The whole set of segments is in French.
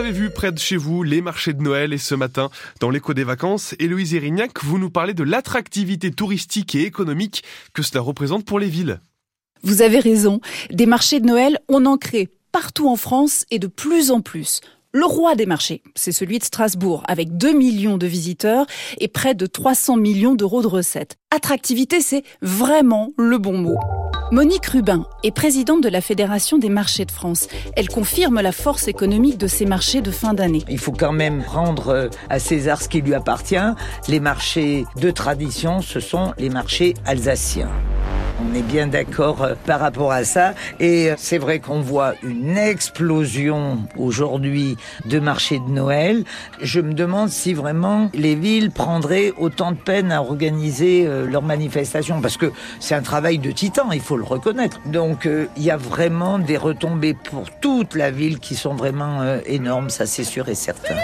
avez vu près de chez vous les marchés de Noël et ce matin, dans l'écho des vacances, Héloïse Erignac, vous nous parlez de l'attractivité touristique et économique que cela représente pour les villes. Vous avez raison, des marchés de Noël, on en crée partout en France et de plus en plus. Le roi des marchés, c'est celui de Strasbourg, avec 2 millions de visiteurs et près de 300 millions d'euros de recettes. Attractivité, c'est vraiment le bon mot. Monique Rubin est présidente de la Fédération des marchés de France. Elle confirme la force économique de ces marchés de fin d'année. Il faut quand même rendre euh, à César ce qui lui appartient. Les marchés de tradition, ce sont les marchés alsaciens. On est bien d'accord euh, par rapport à ça. Et euh, c'est vrai qu'on voit une explosion aujourd'hui de marchés de Noël. Je me demande si vraiment les villes prendraient autant de peine à organiser euh, leurs manifestations. Parce que c'est un travail de titan, il faut le reconnaître. Donc il y a vraiment des retombées pour toute la ville qui sont vraiment énormes, ça c'est sûr et certain.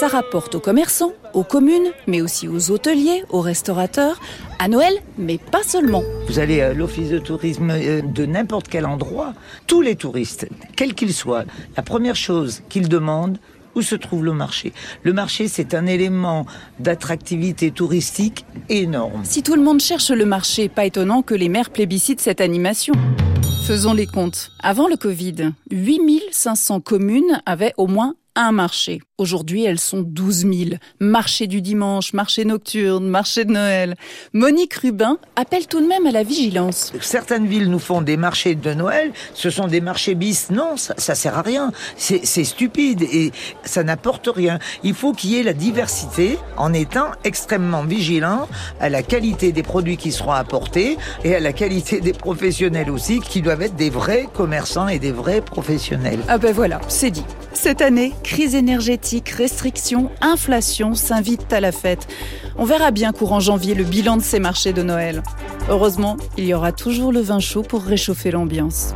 Ça rapporte aux commerçants, aux communes, mais aussi aux hôteliers, aux restaurateurs, à Noël, mais pas seulement. Vous allez à l'office de tourisme euh, de n'importe quel endroit, tous les touristes, quels qu'ils soient, la première chose qu'ils demandent, où se trouve le marché? Le marché, c'est un élément d'attractivité touristique énorme. Si tout le monde cherche le marché, pas étonnant que les maires plébiscitent cette animation. Faisons les comptes. Avant le Covid, 8500 communes avaient au moins un marché. Aujourd'hui, elles sont 12 000. Marché du dimanche, marché nocturne, marché de Noël. Monique Rubin appelle tout de même à la vigilance. Certaines villes nous font des marchés de Noël. Ce sont des marchés bis. Non, ça, ça sert à rien. C'est stupide et ça n'apporte rien. Il faut qu'il y ait la diversité en étant extrêmement vigilant à la qualité des produits qui seront apportés et à la qualité des professionnels aussi qui doivent être des vrais commerçants et des vrais professionnels. Ah ben voilà, c'est dit. Cette année, crise énergétique, restrictions, inflation s'invitent à la fête. On verra bien courant janvier le bilan de ces marchés de Noël. Heureusement, il y aura toujours le vin chaud pour réchauffer l'ambiance.